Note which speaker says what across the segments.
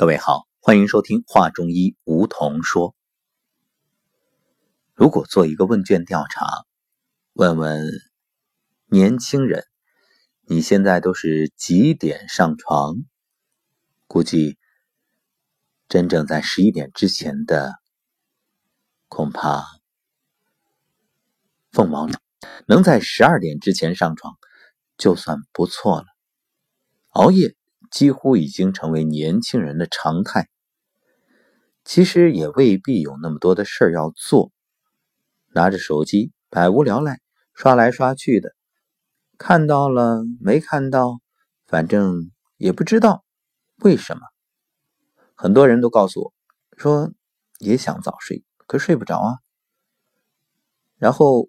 Speaker 1: 各位好，欢迎收听《话中医》，梧桐说。如果做一个问卷调查，问问年轻人，你现在都是几点上床？估计真正在十一点之前的，恐怕凤毛麟能在十二点之前上床，就算不错了。熬夜。几乎已经成为年轻人的常态。其实也未必有那么多的事儿要做，拿着手机百无聊赖刷来刷去的，看到了没看到，反正也不知道为什么。很多人都告诉我说也想早睡，可睡不着啊。然后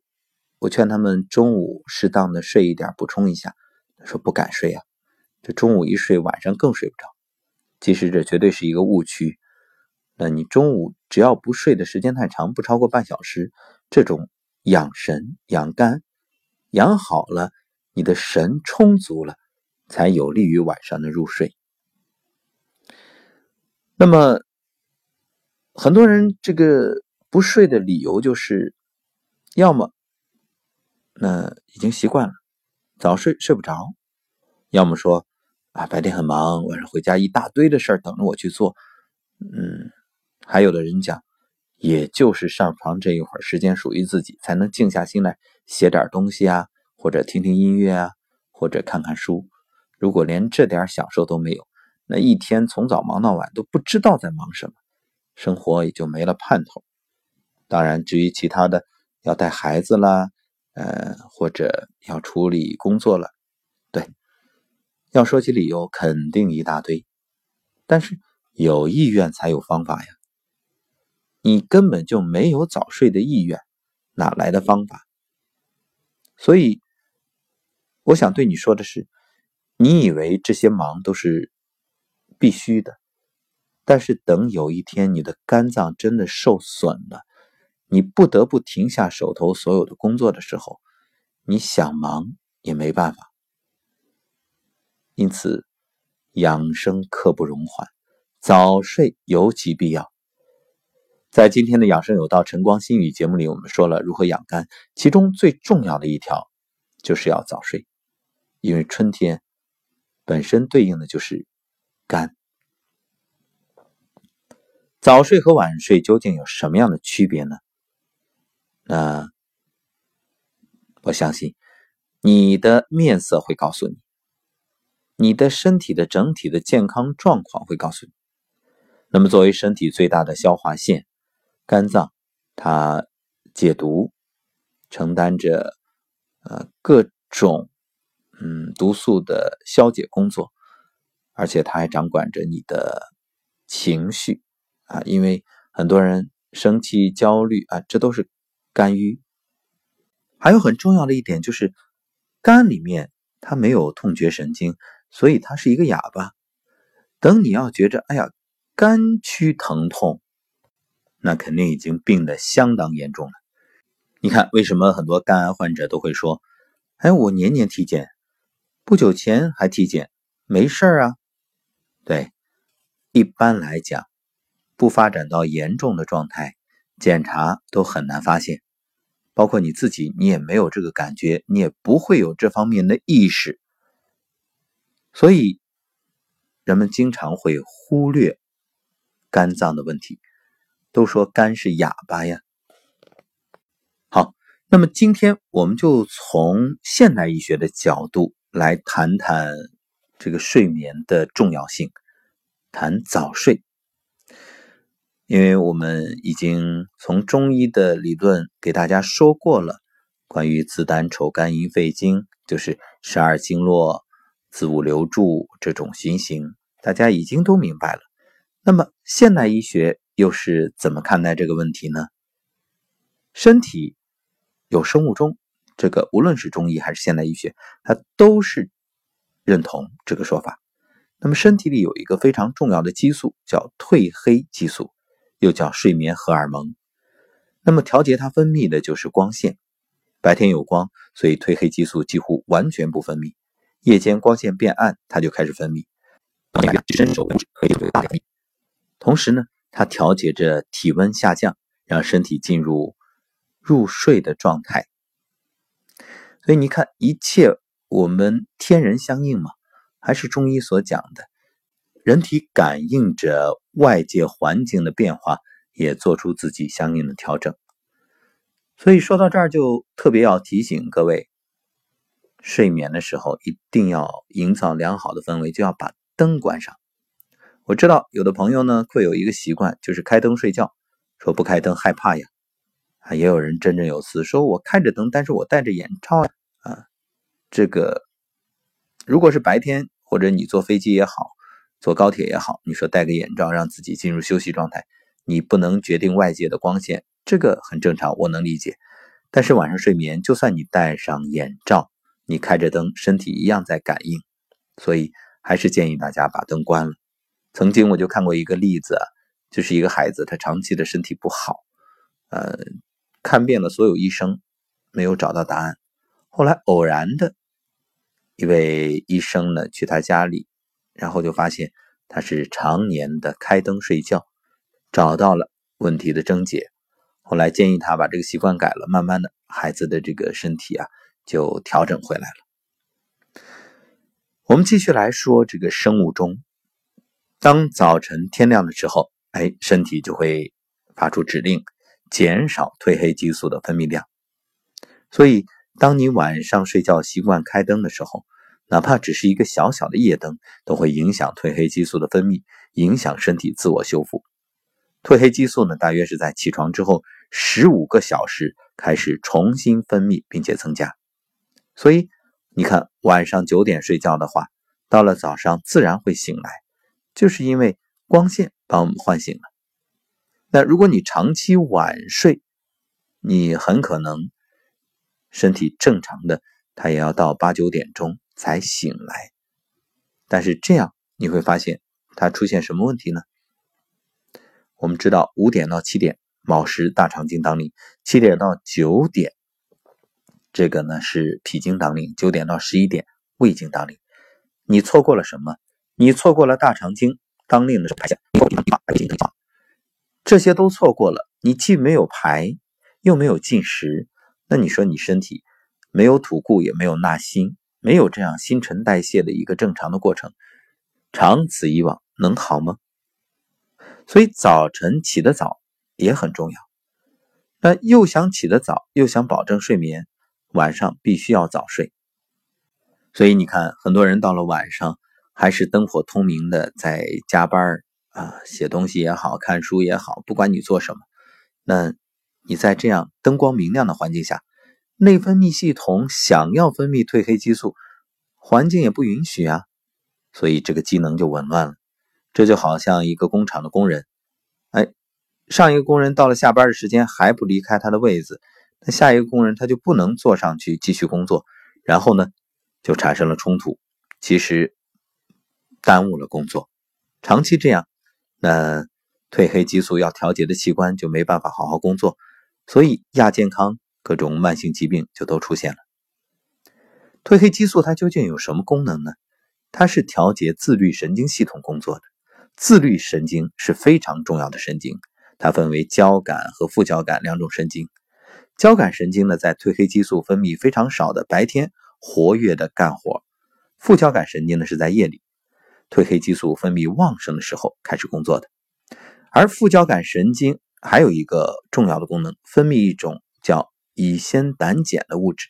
Speaker 1: 我劝他们中午适当的睡一点，补充一下，说不敢睡啊。这中午一睡，晚上更睡不着。其实这绝对是一个误区。那你中午只要不睡的时间太长，不超过半小时，这种养神、养肝、养好了，你的神充足了，才有利于晚上的入睡。那么很多人这个不睡的理由就是，要么那已经习惯了，早睡睡不着，要么说。啊，白天很忙，晚上回家一大堆的事儿等着我去做。嗯，还有的人讲，也就是上床这一会儿时间属于自己，才能静下心来写点东西啊，或者听听音乐啊，或者看看书。如果连这点享受都没有，那一天从早忙到晚都不知道在忙什么，生活也就没了盼头。当然，至于其他的，要带孩子啦，呃，或者要处理工作了，要说起理由，肯定一大堆，但是有意愿才有方法呀。你根本就没有早睡的意愿，哪来的方法？所以，我想对你说的是，你以为这些忙都是必须的，但是等有一天你的肝脏真的受损了，你不得不停下手头所有的工作的时候，你想忙也没办法。因此，养生刻不容缓，早睡尤其必要。在今天的养生有道晨光心语节目里，我们说了如何养肝，其中最重要的一条就是要早睡，因为春天本身对应的就是肝。早睡和晚睡究竟有什么样的区别呢？那我相信你的面色会告诉你。你的身体的整体的健康状况会告诉你。那么，作为身体最大的消化腺，肝脏，它解毒，承担着呃各种嗯毒素的消解工作，而且它还掌管着你的情绪啊，因为很多人生气、焦虑啊，这都是肝郁。还有很重要的一点就是，肝里面它没有痛觉神经。所以它是一个哑巴。等你要觉着，哎呀，肝区疼痛，那肯定已经病得相当严重了。你看，为什么很多肝癌患者都会说：“哎，我年年体检，不久前还体检，没事啊？”对，一般来讲，不发展到严重的状态，检查都很难发现。包括你自己，你也没有这个感觉，你也不会有这方面的意识。所以，人们经常会忽略肝脏的问题，都说肝是哑巴呀。好，那么今天我们就从现代医学的角度来谈谈这个睡眠的重要性，谈早睡。因为我们已经从中医的理论给大家说过了，关于子胆丑肝寅肺经，就是十二经络。子午流注这种循行，大家已经都明白了。那么现代医学又是怎么看待这个问题呢？身体有生物钟，这个无论是中医还是现代医学，它都是认同这个说法。那么身体里有一个非常重要的激素，叫褪黑激素，又叫睡眠荷尔蒙。那么调节它分泌的就是光线。白天有光，所以褪黑激素几乎完全不分泌。夜间光线变暗，它就开始分泌。伸手可以大量同时呢，它调节着体温下降，让身体进入入睡的状态。所以你看，一切我们天人相应嘛，还是中医所讲的，人体感应着外界环境的变化，也做出自己相应的调整。所以说到这儿，就特别要提醒各位，睡眠的时候一定要营造良好的氛围，就要把灯关上。我知道有的朋友呢会有一个习惯，就是开灯睡觉，说不开灯害怕呀。啊，也有人振振有词说，我开着灯，但是我戴着眼罩啊。这个如果是白天，或者你坐飞机也好，坐高铁也好，你说戴个眼罩让自己进入休息状态，你不能决定外界的光线，这个很正常，我能理解。但是晚上睡眠，就算你戴上眼罩，你开着灯，身体一样在感应，所以还是建议大家把灯关了。曾经我就看过一个例子，就是一个孩子，他长期的身体不好，呃，看遍了所有医生，没有找到答案。后来偶然的一位医生呢，去他家里，然后就发现他是常年的开灯睡觉，找到了问题的症结。后来建议他把这个习惯改了，慢慢的，孩子的这个身体啊就调整回来了。我们继续来说这个生物钟。当早晨天亮的时候，哎，身体就会发出指令，减少褪黑激素的分泌量。所以，当你晚上睡觉习惯开灯的时候，哪怕只是一个小小的夜灯，都会影响褪黑激素的分泌，影响身体自我修复。褪黑激素呢，大约是在起床之后十五个小时开始重新分泌，并且增加。所以，你看晚上九点睡觉的话，到了早上自然会醒来。就是因为光线把我们唤醒了。那如果你长期晚睡，你很可能身体正常的，它也要到八九点钟才醒来。但是这样你会发现它出现什么问题呢？我们知道五点到七点卯时大肠经当令，七点到九点这个呢是脾经当令，九点到十一点胃经当令。你错过了什么？你错过了大肠经当令的排下，这些都错过了。你既没有排，又没有进食，那你说你身体没有吐故，也没有纳新，没有这样新陈代谢的一个正常的过程，长此以往能好吗？所以早晨起得早也很重要。那又想起得早，又想保证睡眠，晚上必须要早睡。所以你看，很多人到了晚上。还是灯火通明的在加班啊，写东西也好看书也好，不管你做什么，那你在这样灯光明亮的环境下，内分泌系统想要分泌褪黑激素，环境也不允许啊，所以这个机能就紊乱了。这就好像一个工厂的工人，哎，上一个工人到了下班的时间还不离开他的位子，那下一个工人他就不能坐上去继续工作，然后呢就产生了冲突。其实。耽误了工作，长期这样，那褪黑激素要调节的器官就没办法好好工作，所以亚健康、各种慢性疾病就都出现了。褪黑激素它究竟有什么功能呢？它是调节自律神经系统工作的。自律神经是非常重要的神经，它分为交感和副交感两种神经。交感神经呢，在褪黑激素分泌非常少的白天活跃的干活，副交感神经呢是在夜里。褪黑激素分泌旺盛的时候开始工作的，而副交感神经还有一个重要的功能，分泌一种叫乙酰胆碱的物质，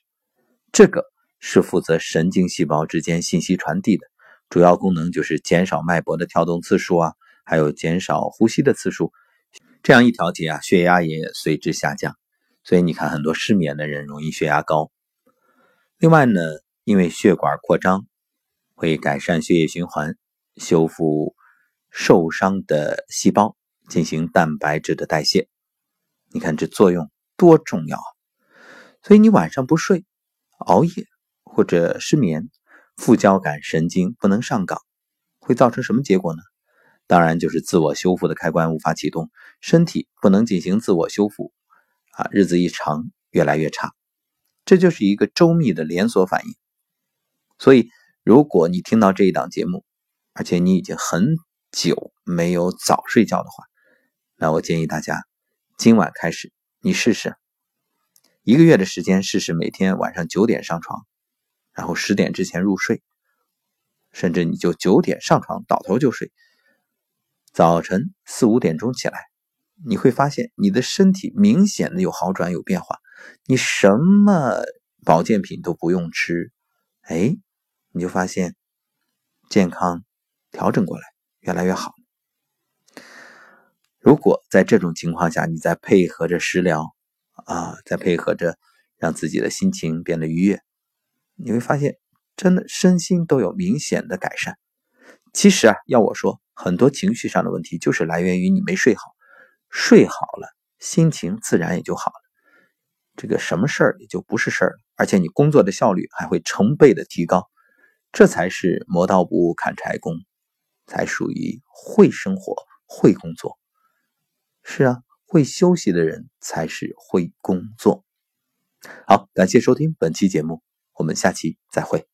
Speaker 1: 这个是负责神经细胞之间信息传递的，主要功能就是减少脉搏的跳动次数啊，还有减少呼吸的次数，这样一调节啊，血压也随之下降。所以你看，很多失眠的人容易血压高。另外呢，因为血管扩张会改善血液循环。修复受伤的细胞，进行蛋白质的代谢。你看这作用多重要啊！所以你晚上不睡、熬夜或者失眠，副交感神经不能上岗，会造成什么结果呢？当然就是自我修复的开关无法启动，身体不能进行自我修复啊，日子一长越来越差。这就是一个周密的连锁反应。所以，如果你听到这一档节目，而且你已经很久没有早睡觉的话，那我建议大家今晚开始，你试试一个月的时间，试试每天晚上九点上床，然后十点之前入睡，甚至你就九点上床倒头就睡，早晨四五点钟起来，你会发现你的身体明显的有好转有变化，你什么保健品都不用吃，哎，你就发现健康调整过来。越来越好。如果在这种情况下，你再配合着食疗，啊，再配合着让自己的心情变得愉悦，你会发现，真的身心都有明显的改善。其实啊，要我说，很多情绪上的问题就是来源于你没睡好，睡好了，心情自然也就好了，这个什么事儿也就不是事儿了，而且你工作的效率还会成倍的提高，这才是磨刀不误砍柴工。才属于会生活、会工作。是啊，会休息的人才是会工作。好，感谢收听本期节目，我们下期再会。